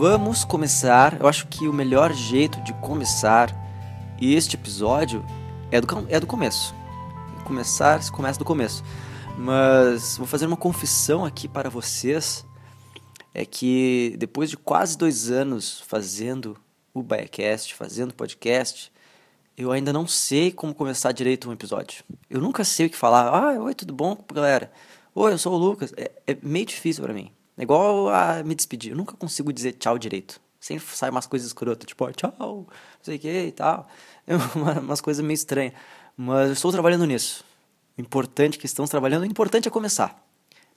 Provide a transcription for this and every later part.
vamos começar. Eu acho que o melhor jeito de começar este episódio é do, é do começo. Começar, se começa do começo. Mas vou fazer uma confissão aqui para vocês. É que depois de quase dois anos fazendo o Biacast, fazendo podcast, eu ainda não sei como começar direito um episódio. Eu nunca sei o que falar. Ah, oi, tudo bom, galera? Oi, eu sou o Lucas. É, é meio difícil para mim. É igual a me despedir. Eu nunca consigo dizer tchau direito. Sempre sai umas coisas escrotas, tipo, tchau, não sei o que e tal. É uma, umas coisas meio estranhas. Mas eu estou trabalhando nisso. O importante que estamos trabalhando, o importante é começar.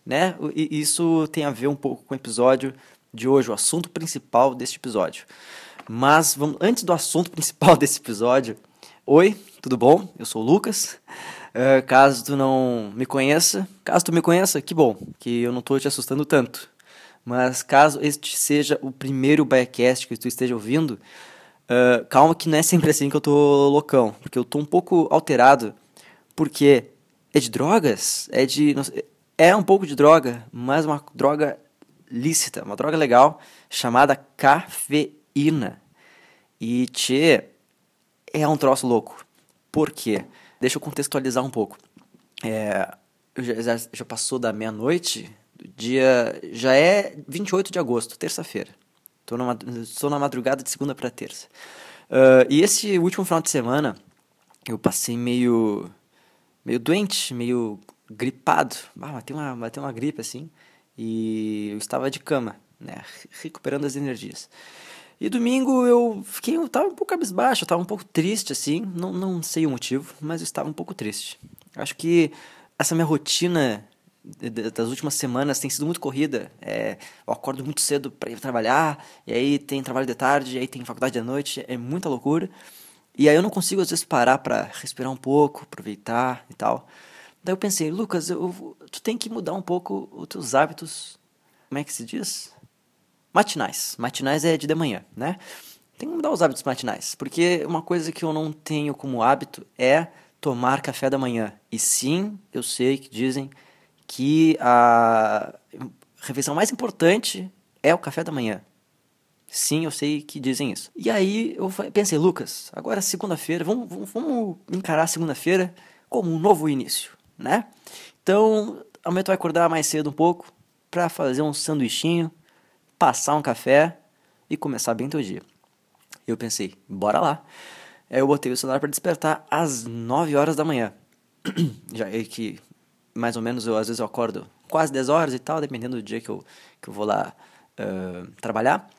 Né? E isso tem a ver um pouco com o episódio de hoje, o assunto principal deste episódio. Mas vamos, antes do assunto principal desse episódio, oi, tudo bom? Eu sou o Lucas. Uh, caso tu não me conheça, caso tu me conheça, que bom, que eu não estou te assustando tanto. Mas caso este seja o primeiro Biacast que tu esteja ouvindo, uh, calma que não é sempre assim que eu tô loucão, porque eu tô um pouco alterado, porque é de drogas, é de é um pouco de droga, mas uma droga lícita, uma droga legal chamada cafeína. E tchê, é um troço louco. Por quê? Deixa eu contextualizar um pouco. É, já, já passou da meia-noite, dia já é 28 de agosto, terça-feira. Estou na, na madrugada de segunda para terça. Uh, e esse último final de semana eu passei meio meio doente, meio gripado. Ah, bateu uma, bateu uma gripe assim. E eu estava de cama, né? Recuperando as energias. E domingo eu fiquei, eu tava um pouco cabisbaixo, eu tava um pouco triste assim, não, não sei o motivo, mas eu estava um pouco triste. Acho que essa minha rotina das últimas semanas tem sido muito corrida. É, eu acordo muito cedo para ir trabalhar, e aí tem trabalho de tarde, e aí tem faculdade de noite, é muita loucura. E aí eu não consigo às vezes parar para respirar um pouco, aproveitar e tal. Daí eu pensei, Lucas, eu, tu tem que mudar um pouco os teus hábitos. Como é que se diz? Matinais. Matinais é de de manhã, né? Tem que mudar os hábitos matinais, porque uma coisa que eu não tenho como hábito é tomar café da manhã. E sim, eu sei que dizem que a refeição mais importante é o café da manhã. Sim, eu sei que dizem isso. E aí eu pensei, Lucas, agora segunda-feira, vamos, vamos encarar segunda-feira como um novo início, né? Então, amanhã tu vai acordar mais cedo um pouco para fazer um sanduichinho, passar um café e começar bem teu dia. Eu pensei, bora lá. Aí eu botei o celular para despertar às 9 horas da manhã. Já é que mais ou menos, eu, às vezes eu acordo quase 10 horas e tal, dependendo do dia que eu, que eu vou lá uh, trabalhar.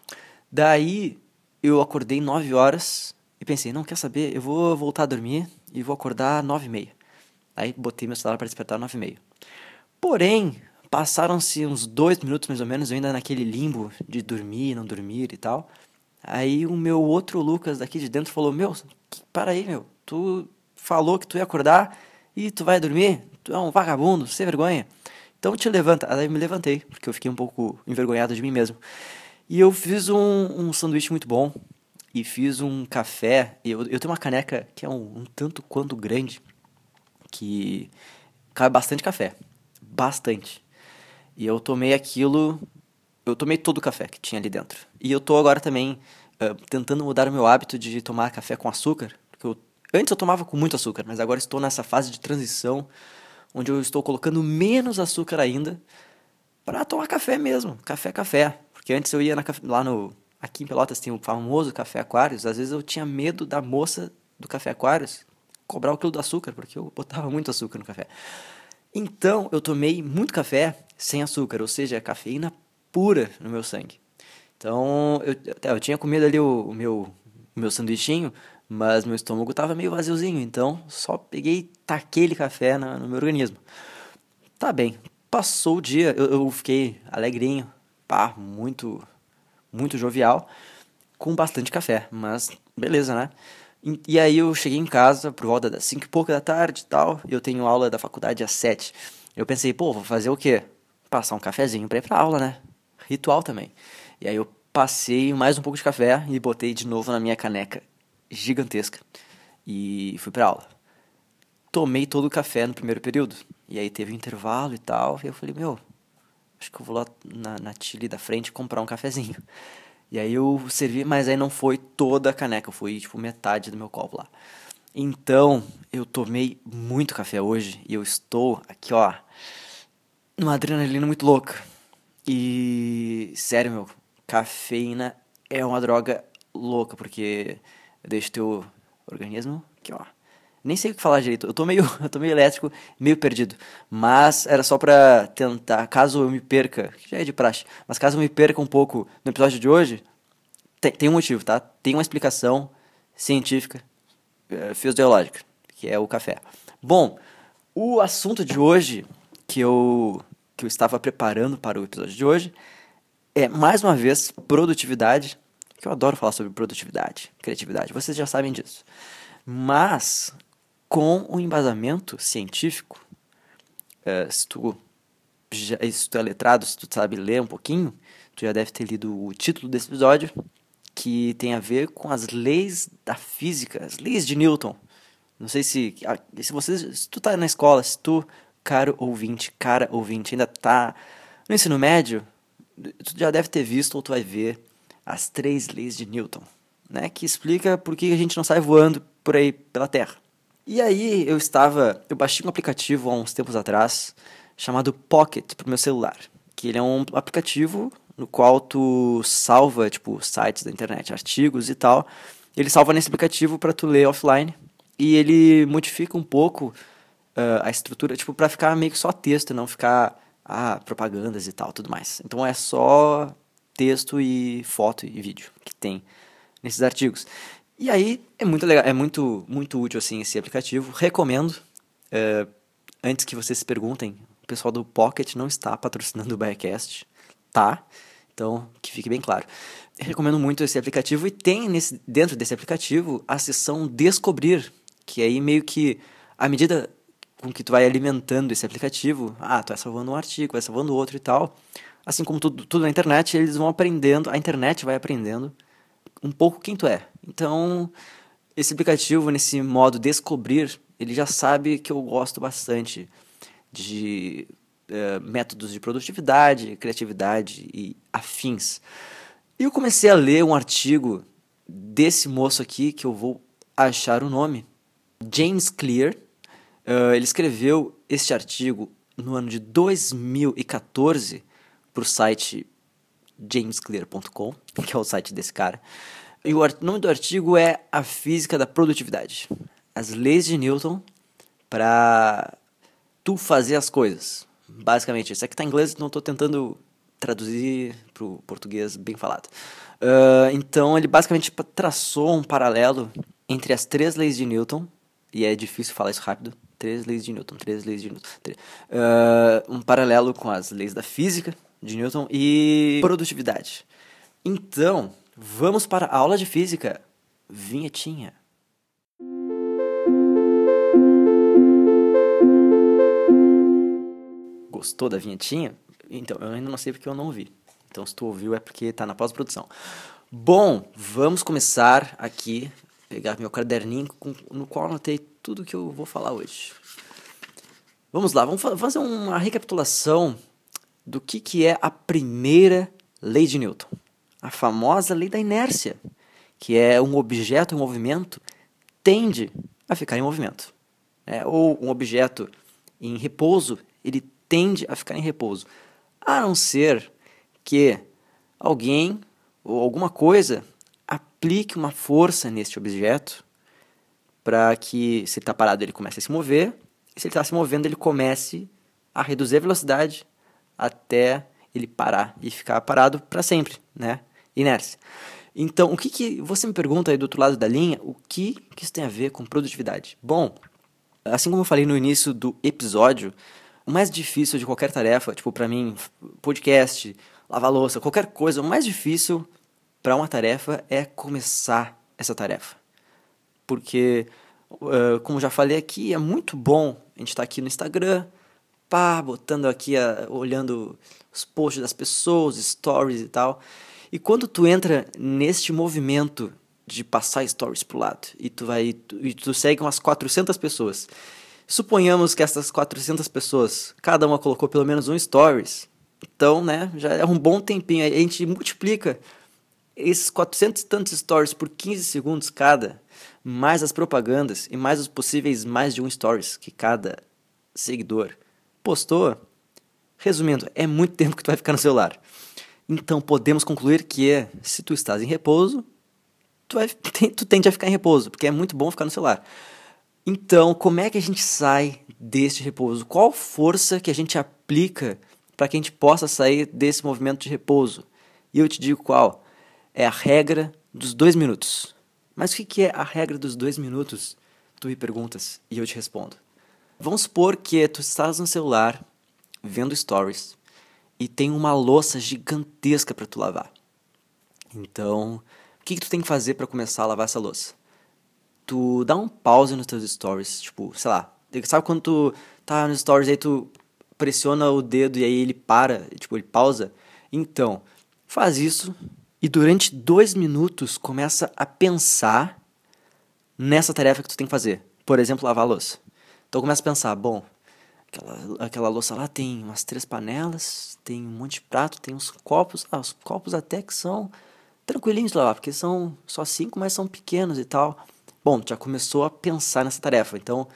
Daí eu acordei 9 horas e pensei, não, quer saber, eu vou voltar a dormir e vou acordar 9 e meia. Aí botei meu celular para despertar 9 e meia. Porém, passaram-se uns dois minutos mais ou menos, eu ainda naquele limbo de dormir, não dormir e tal. Aí o meu outro Lucas daqui de dentro falou, meu, para aí, meu, tu falou que tu ia acordar e tu vai dormir? Tu é um vagabundo, sem vergonha. Então te levanta. Aí eu me levantei, porque eu fiquei um pouco envergonhado de mim mesmo. E eu fiz um, um sanduíche muito bom. E fiz um café. Eu, eu tenho uma caneca que é um, um tanto quanto grande. Que cabe bastante café. Bastante. E eu tomei aquilo. Eu tomei todo o café que tinha ali dentro. E eu tô agora também uh, tentando mudar o meu hábito de tomar café com açúcar. Porque eu, antes eu tomava com muito açúcar, mas agora estou nessa fase de transição onde eu estou colocando menos açúcar ainda para tomar café mesmo, café café, porque antes eu ia na, lá no aqui em Pelotas tem o famoso café Aquários, às vezes eu tinha medo da moça do café Aquários cobrar o quilo do açúcar, porque eu botava muito açúcar no café. Então, eu tomei muito café sem açúcar, ou seja, cafeína pura no meu sangue. Então, eu, eu tinha comido ali o, o meu, o meu sanduichinho, mas meu estômago estava meio vaziozinho, então só peguei taquei café no, no meu organismo. Tá bem, passou o dia, eu, eu fiquei alegrinho, pá, muito, muito jovial, com bastante café, mas beleza, né? E, e aí eu cheguei em casa por volta das 5 e pouca da tarde e tal, eu tenho aula da faculdade às 7. Eu pensei, pô, vou fazer o quê? Passar um cafezinho pra ir pra aula, né? Ritual também. E aí eu passei mais um pouco de café e botei de novo na minha caneca gigantesca e fui para aula. Tomei todo o café no primeiro período. E aí teve um intervalo e tal. E eu falei, meu, acho que eu vou lá na, na Chile da frente comprar um cafezinho. E aí eu servi, mas aí não foi toda a caneca, foi tipo metade do meu copo lá. Então, eu tomei muito café hoje e eu estou aqui, ó, numa adrenalina muito louca. E sério, meu, cafeína é uma droga louca, porque deixa teu organismo aqui, ó. Nem sei o que falar direito. Eu tô meio, eu tô meio elétrico, meio perdido. Mas era só pra tentar, caso eu me perca, que já é de praxe, mas caso eu me perca um pouco no episódio de hoje, tem, tem um motivo, tá? Tem uma explicação científica, uh, fisiológica, que é o café. Bom, o assunto de hoje que eu, que eu estava preparando para o episódio de hoje é, mais uma vez, produtividade, que eu adoro falar sobre produtividade, criatividade, vocês já sabem disso. Mas, com o embasamento científico, uh, se, tu já, se tu é letrado, se tu sabe ler um pouquinho, tu já deve ter lido o título desse episódio, que tem a ver com as leis da física, as leis de Newton. Não sei se se você se tu tá na escola, se tu, caro ouvinte, cara ouvinte, ainda tá no ensino médio, tu já deve ter visto ou tu vai ver as três leis de Newton, né, que explica por que a gente não sai voando por aí pela Terra. E aí eu estava, eu baixei um aplicativo há uns tempos atrás chamado Pocket para o meu celular, que ele é um aplicativo no qual tu salva tipo sites da internet, artigos e tal. Ele salva nesse aplicativo para tu ler offline e ele modifica um pouco uh, a estrutura, tipo para ficar meio que só texto, não ficar ah, propagandas e tal, tudo mais. Então é só texto e foto e vídeo que tem nesses artigos. E aí é muito legal, é muito, muito útil assim esse aplicativo. Recomendo. Uh, antes que vocês se perguntem, o pessoal do Pocket não está patrocinando o Biacast, tá? Então, que fique bem claro. Eu recomendo muito esse aplicativo e tem nesse, dentro desse aplicativo a seção Descobrir, que aí meio que, à medida com que tu vai alimentando esse aplicativo, ah, tu vai salvando um artigo, vai salvando outro e tal, assim como tudo, tudo na internet, eles vão aprendendo, a internet vai aprendendo um pouco quem tu é. Então, esse aplicativo, nesse modo descobrir, ele já sabe que eu gosto bastante de uh, métodos de produtividade, criatividade e afins. E eu comecei a ler um artigo desse moço aqui, que eu vou achar o nome, James Clear, Uh, ele escreveu este artigo no ano de 2014 para o site jamesclear.com, que é o site desse cara. E o nome do artigo é A Física da Produtividade. As leis de Newton para tu fazer as coisas. Basicamente, isso aqui está em inglês, então estou tentando traduzir para o português bem falado. Uh, então, ele basicamente traçou um paralelo entre as três leis de Newton, e é difícil falar isso rápido, Três leis de Newton, três leis de Newton. Uh, um paralelo com as leis da física de Newton e produtividade. Então, vamos para a aula de física. Vinhetinha. Gostou da vinhetinha? Então, eu ainda não sei porque eu não ouvi. Então, se tu ouviu é porque está na pós-produção. Bom, vamos começar aqui pegar meu caderninho com, no qual anotei tudo que eu vou falar hoje. Vamos lá, vamos fazer uma recapitulação do que, que é a primeira lei de Newton. A famosa lei da inércia, que é um objeto em movimento tende a ficar em movimento. É, ou um objeto em repouso, ele tende a ficar em repouso. A não ser que alguém ou alguma coisa aplique uma força neste objeto para que, se ele está parado, ele comece a se mover, e se ele está se movendo, ele comece a reduzir a velocidade até ele parar e ficar parado para sempre, né? Inércia. Então, o que, que você me pergunta aí do outro lado da linha, o que, que isso tem a ver com produtividade? Bom, assim como eu falei no início do episódio, o mais difícil de qualquer tarefa, tipo para mim, podcast, lavar louça, qualquer coisa, o mais difícil para uma tarefa é começar essa tarefa. Porque, uh, como já falei aqui, é muito bom a gente estar tá aqui no Instagram, pá, botando aqui, a, olhando os posts das pessoas, stories e tal. E quando tu entra neste movimento de passar stories pro lado e tu vai e tu segue umas 400 pessoas. Suponhamos que essas 400 pessoas, cada uma colocou pelo menos um stories. Então, né, já é um bom tempinho. A gente multiplica esses 400 e tantos stories por 15 segundos cada, mais as propagandas e mais os possíveis mais de um stories que cada seguidor postou, resumindo, é muito tempo que tu vai ficar no celular. Então podemos concluir que se tu estás em repouso, tu, vai, tu tende a ficar em repouso, porque é muito bom ficar no celular. Então, como é que a gente sai deste repouso? Qual força que a gente aplica para que a gente possa sair desse movimento de repouso? E eu te digo qual. É a regra dos dois minutos. Mas o que é a regra dos dois minutos? Tu me perguntas e eu te respondo. Vamos supor que tu estás no celular vendo stories e tem uma louça gigantesca para tu lavar. Então, o que, que tu tem que fazer para começar a lavar essa louça? Tu dá um pause nos teus stories, tipo, sei lá, sabe quando tu tá nos stories aí tu pressiona o dedo e aí ele para, tipo, ele pausa? Então, faz isso e durante dois minutos começa a pensar nessa tarefa que tu tem que fazer. Por exemplo, lavar a louça. Então começa a pensar, bom, aquela, aquela louça lá tem umas três panelas, tem um monte de prato, tem uns copos. Ah, os copos até que são tranquilinhos lavar, porque são só cinco, mas são pequenos e tal. Bom, já começou a pensar nessa tarefa. Então,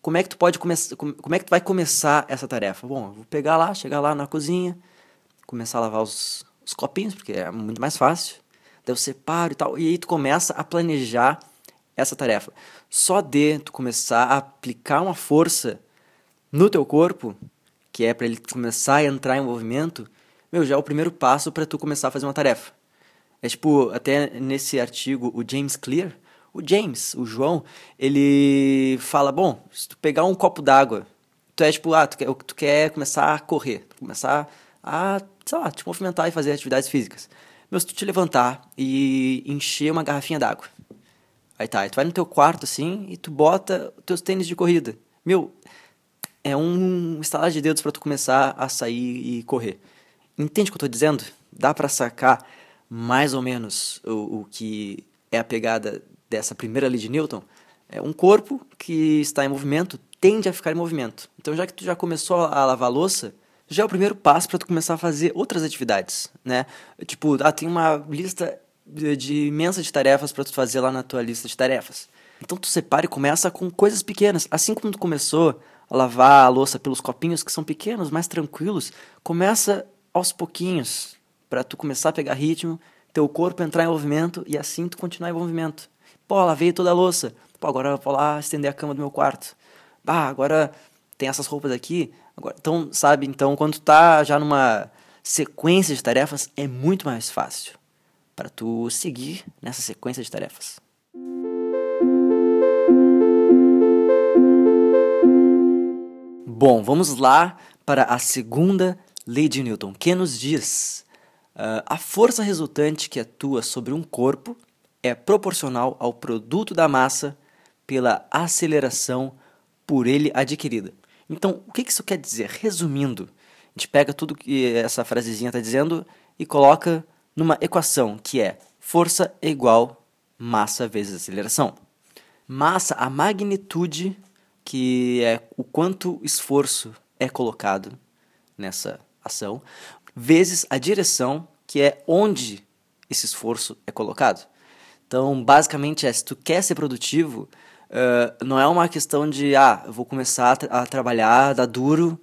como é que tu pode começar? Como é que tu vai começar essa tarefa? Bom, eu vou pegar lá, chegar lá na cozinha, começar a lavar os, os copinhos, porque é muito mais fácil. Daí eu separo e tal. E aí tu começa a planejar essa tarefa. Só de tu começar a aplicar uma força no teu corpo, que é para ele começar a entrar em movimento, meu, já é o primeiro passo para tu começar a fazer uma tarefa. É tipo, até nesse artigo, o James Clear, o James, o João, ele fala, bom, se tu pegar um copo d'água, tu é tipo, ah, tu quer, tu quer começar a correr, começar a, sei lá, te movimentar e fazer atividades físicas. Meu, se tu te levantar e encher uma garrafinha d'água, aí tá, aí tu vai no teu quarto assim e tu bota os teus tênis de corrida. Meu, é um estalar de dedos para tu começar a sair e correr. Entende o que eu tô dizendo? Dá para sacar mais ou menos o, o que é a pegada dessa primeira lei de Newton? É um corpo que está em movimento tende a ficar em movimento. Então, já que tu já começou a lavar a louça, já é o primeiro passo para tu começar a fazer outras atividades, né? Tipo, ah, tem uma lista de, imensa de tarefas para tu fazer lá na tua lista de tarefas. Então tu separa e começa com coisas pequenas. Assim como tu começou a lavar a louça pelos copinhos que são pequenos, mais tranquilos, começa aos pouquinhos para tu começar a pegar ritmo, teu corpo entrar em movimento e assim tu continuar em movimento. Pô, lavei toda a louça. Pô, agora eu vou lá estender a cama do meu quarto. Bah, agora tem essas roupas aqui. Agora, então, sabe, então quando tu tá já numa sequência de tarefas, é muito mais fácil para tu seguir nessa sequência de tarefas. Bom, vamos lá para a segunda lei de Newton, que nos diz Uh, a força resultante que atua sobre um corpo é proporcional ao produto da massa pela aceleração por ele adquirida. Então, o que isso quer dizer? Resumindo, a gente pega tudo que essa frasezinha está dizendo e coloca numa equação que é força é igual massa vezes aceleração. Massa, a magnitude, que é o quanto esforço é colocado nessa ação, vezes a direção, que é onde esse esforço é colocado. Então, basicamente é, se tu quer ser produtivo, uh, não é uma questão de, ah, eu vou começar a, tra a trabalhar, dar duro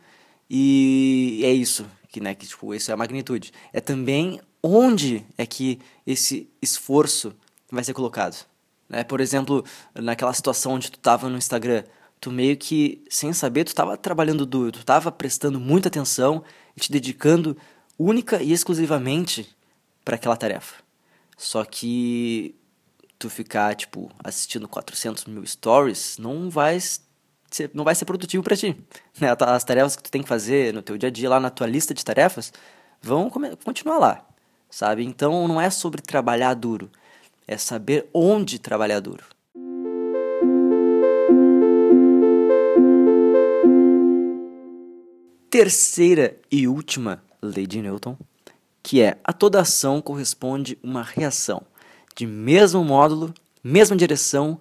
e é isso, que, né, que tipo, isso é a magnitude. É também onde é que esse esforço vai ser colocado. Né? Por exemplo, naquela situação onde tu estava no Instagram, tu meio que, sem saber, tu estava trabalhando duro, tu estava prestando muita atenção e te dedicando única e exclusivamente para aquela tarefa. Só que tu ficar, tipo, assistindo 400 mil stories não vai ser, não vai ser produtivo para ti. Né? As tarefas que tu tem que fazer no teu dia a dia, lá na tua lista de tarefas, vão continuar lá, sabe? Então não é sobre trabalhar duro, é saber onde trabalhar duro. Terceira e última lei de Newton, que é a toda ação corresponde uma reação de mesmo módulo, mesma direção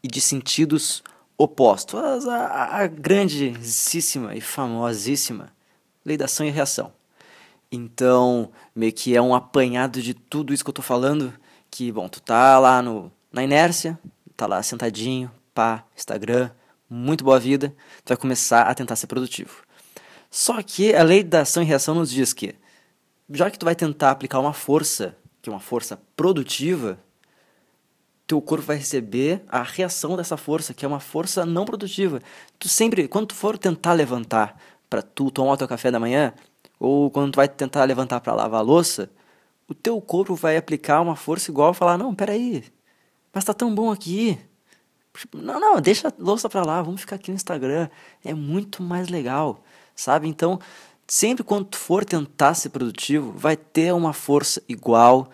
e de sentidos opostos. A, a grandíssima e famosíssima lei da ação e reação. Então, meio que é um apanhado de tudo isso que eu tô falando, que, bom, tu tá lá no, na inércia, tá lá sentadinho, pá, Instagram, muito boa vida, tu vai começar a tentar ser produtivo. Só que a lei da ação e reação nos diz que, já que tu vai tentar aplicar uma força, que é uma força produtiva, teu corpo vai receber a reação dessa força, que é uma força não produtiva. Tu sempre, quando tu for tentar levantar para tu tomar o teu café da manhã, ou quando tu vai tentar levantar para lavar a louça, o teu corpo vai aplicar uma força igual e falar: "Não, peraí. Mas tá tão bom aqui. Não, não, deixa a louça para lá, vamos ficar aqui no Instagram. É muito mais legal." sabe? Então, sempre quando tu for tentar ser produtivo, vai ter uma força igual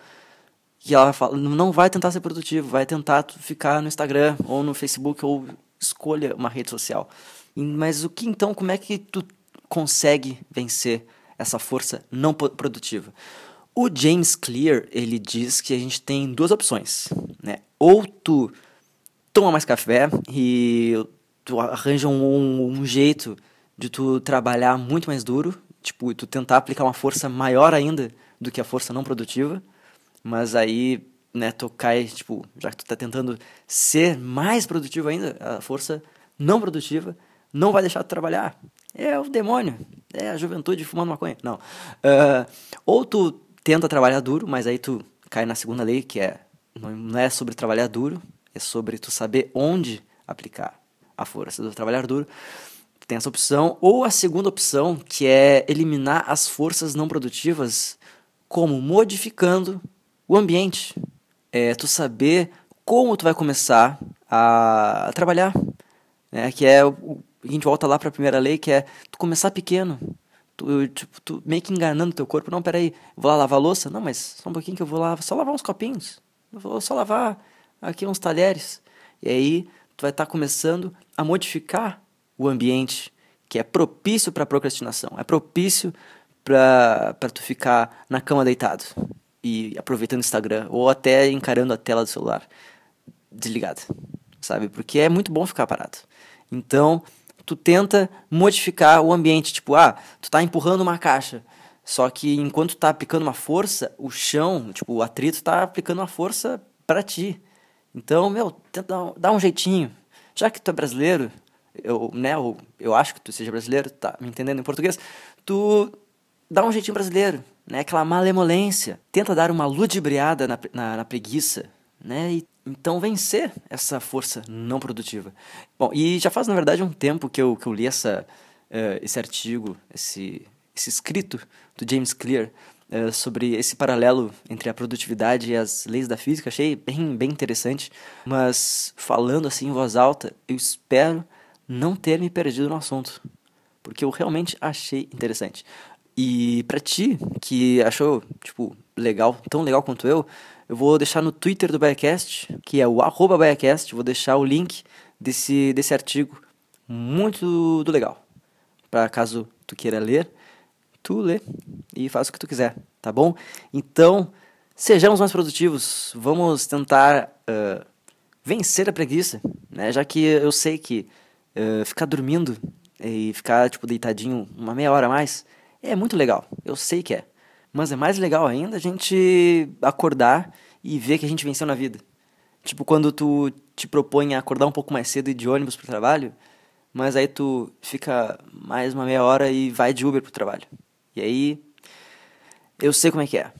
que ela fala, não vai tentar ser produtivo, vai tentar ficar no Instagram ou no Facebook ou escolha uma rede social. Mas o que então, como é que tu consegue vencer essa força não produtiva? O James Clear, ele diz que a gente tem duas opções, né? Ou tu toma mais café e tu arranja um, um jeito de tu trabalhar muito mais duro, tipo, tu tentar aplicar uma força maior ainda do que a força não produtiva, mas aí, né, tu cai, tipo, já que tu tá tentando ser mais produtivo ainda, a força não produtiva não vai deixar tu trabalhar. É o demônio, é a juventude fumando maconha. Não. Uh, ou tu tenta trabalhar duro, mas aí tu cai na segunda lei, que é não é sobre trabalhar duro, é sobre tu saber onde aplicar a força do trabalhar duro. Tem essa opção. Ou a segunda opção, que é eliminar as forças não produtivas, como modificando o ambiente. É tu saber como tu vai começar a, trabalhar. Né? Que é o, a gente volta lá para a primeira lei, que é tu começar pequeno. Tu, tipo, tu meio que enganando teu corpo. Não, peraí, vou lá lavar louça? Não, mas só um pouquinho que eu vou lá, só lavar uns copinhos. Vou só lavar aqui uns talheres. E aí tu vai estar tá começando a modificar o ambiente que é propício para procrastinação, é propício para tu ficar na cama deitado e aproveitando o Instagram ou até encarando a tela do celular desligada, sabe? Porque é muito bom ficar parado. Então, tu tenta modificar o ambiente, tipo, ah, tu tá empurrando uma caixa, só que enquanto tu tá aplicando uma força, o chão, tipo, o atrito tá aplicando uma força para ti. Então, meu, tenta dar um jeitinho. Já que tu é brasileiro, eu, né, eu, eu acho que tu seja brasileiro, tá me entendendo em português, tu dá um jeitinho brasileiro, né, aquela malemolência, tenta dar uma ludibriada na, na, na preguiça, né, e então vencer essa força não produtiva. Bom, e já faz na verdade um tempo que eu, que eu li essa, uh, esse artigo, esse, esse escrito do James Clear uh, sobre esse paralelo entre a produtividade e as leis da física. Achei bem, bem interessante, mas falando assim em voz alta, eu espero não ter me perdido no assunto, porque eu realmente achei interessante. E para ti, que achou, tipo, legal, tão legal quanto eu, eu vou deixar no Twitter do Biacast, que é o arroba Biacast, vou deixar o link desse, desse artigo muito do legal. Para caso tu queira ler, tu lê e faça o que tu quiser, tá bom? Então, sejamos mais produtivos, vamos tentar uh, vencer a preguiça, né? Já que eu sei que uh, ficar dormindo e ficar, tipo, deitadinho uma meia hora a mais é muito legal. Eu sei que é. Mas é mais legal ainda a gente acordar e ver que a gente venceu na vida. Tipo, quando tu te propõe a acordar um pouco mais cedo e de ônibus pro trabalho, mas aí tu fica mais uma meia hora e vai de Uber pro trabalho. E aí, eu sei como é que é.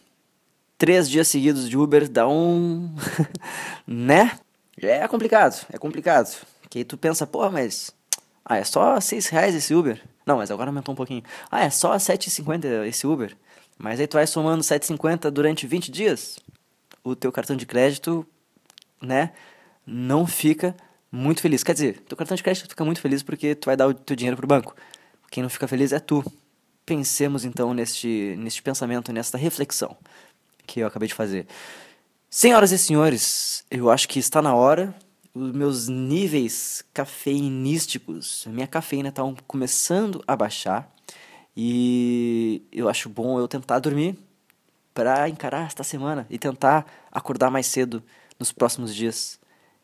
Três dias seguidos de Uber dá um. né? É complicado, é complicado. Que aí tu pensa, porra, mas. Ah, é só 6 reais esse Uber. Não, mas agora aumentou um pouquinho. Ah, é só 7,50 esse Uber. Mas aí tu vai somando 7,50 durante 20 dias. O teu cartão de crédito, né, não fica muito feliz. Quer dizer, teu cartão de crédito fica muito feliz porque tu vai dar o teu dinheiro pro banco. Quem não fica feliz é tu. Pensemos então neste, neste pensamento, nesta reflexão que eu acabei de fazer. Senhoras e senhores, eu acho que está na hora os meus níveis cafeinísticos, minha cafeína está começando a baixar e eu acho bom eu tentar dormir para encarar esta semana e tentar acordar mais cedo nos próximos dias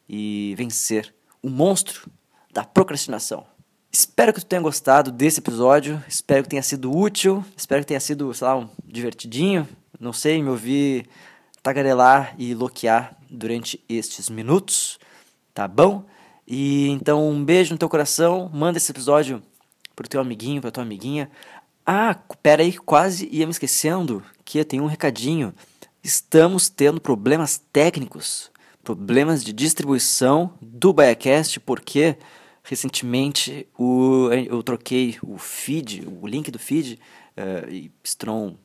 e vencer o monstro da procrastinação. Espero que tu tenha gostado desse episódio, espero que tenha sido útil, espero que tenha sido, sei lá, um divertidinho, não sei, me ouvir tagarelar e loquear durante estes minutos, tá bom? E então um beijo no teu coração, manda esse episódio pro teu amiguinho, pra tua amiguinha. Ah, pera aí, quase ia me esquecendo que tem um recadinho. Estamos tendo problemas técnicos, problemas de distribuição do Biacast, porque recentemente o, eu troquei o feed, o link do feed, uh, e Strom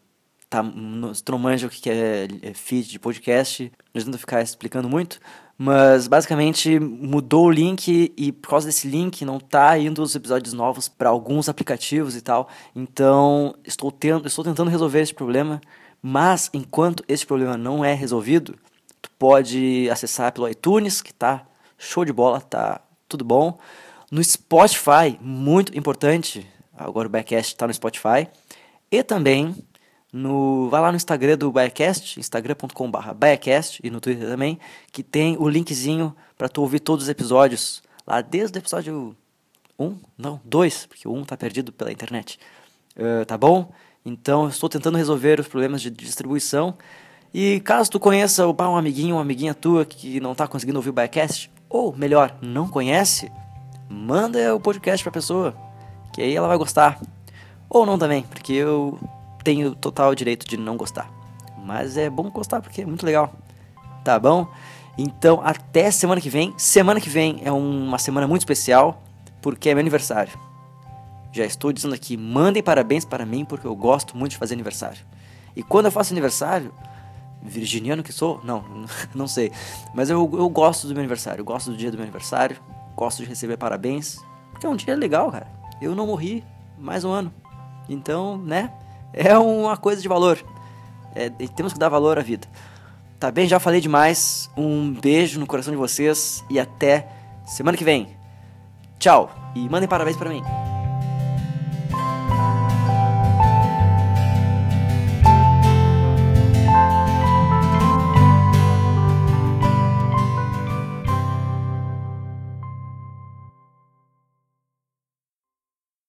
tá, Strom manja o que é, é feed de podcast, não adianta ficar explicando muito, mas basicamente mudou o link e por causa desse link não tá indo os episódios novos para alguns aplicativos e tal. Então, estou tendo, estou tentando resolver esse problema, mas enquanto esse problema não é resolvido, tu pode acessar pelo iTunes, que tá show de bola, tá tudo bom. No Spotify, muito importante, agora o Backcast está no Spotify. E também no vai lá no Instagram do Biacast, instagram.com.br Biacast e no Twitter também, que tem o linkzinho para tu ouvir todos os episódios lá desde o episódio 1, não, 2, porque o 1 tá perdido pela internet. Uh, tá bom? Então estou tentando resolver os problemas de distribuição. E caso tu conheça um amiguinho, uma amiguinha tua que não tá conseguindo ouvir o Biacast, ou melhor, não conhece, manda o podcast pra pessoa, que aí ela vai gostar. Ou não também, porque eu tenho total direito de não gostar. Mas é bom gostar porque é muito legal. Tá bom? Então, até semana que vem. Semana que vem é uma semana muito especial porque é meu aniversário. Já estou dizendo aqui, mandem parabéns para mim porque eu gosto muito de fazer aniversário. E quando eu faço aniversário, virginiano que sou? Não, não sei. Mas eu, eu gosto do meu aniversário, eu gosto do dia do meu aniversário, gosto de receber parabéns, porque é um dia legal, cara. Eu não morri mais um ano. Então, né? É uma coisa de valor. É, temos que dar valor à vida. Tá bem? Já falei demais. Um beijo no coração de vocês e até semana que vem. Tchau e mandem parabéns para mim.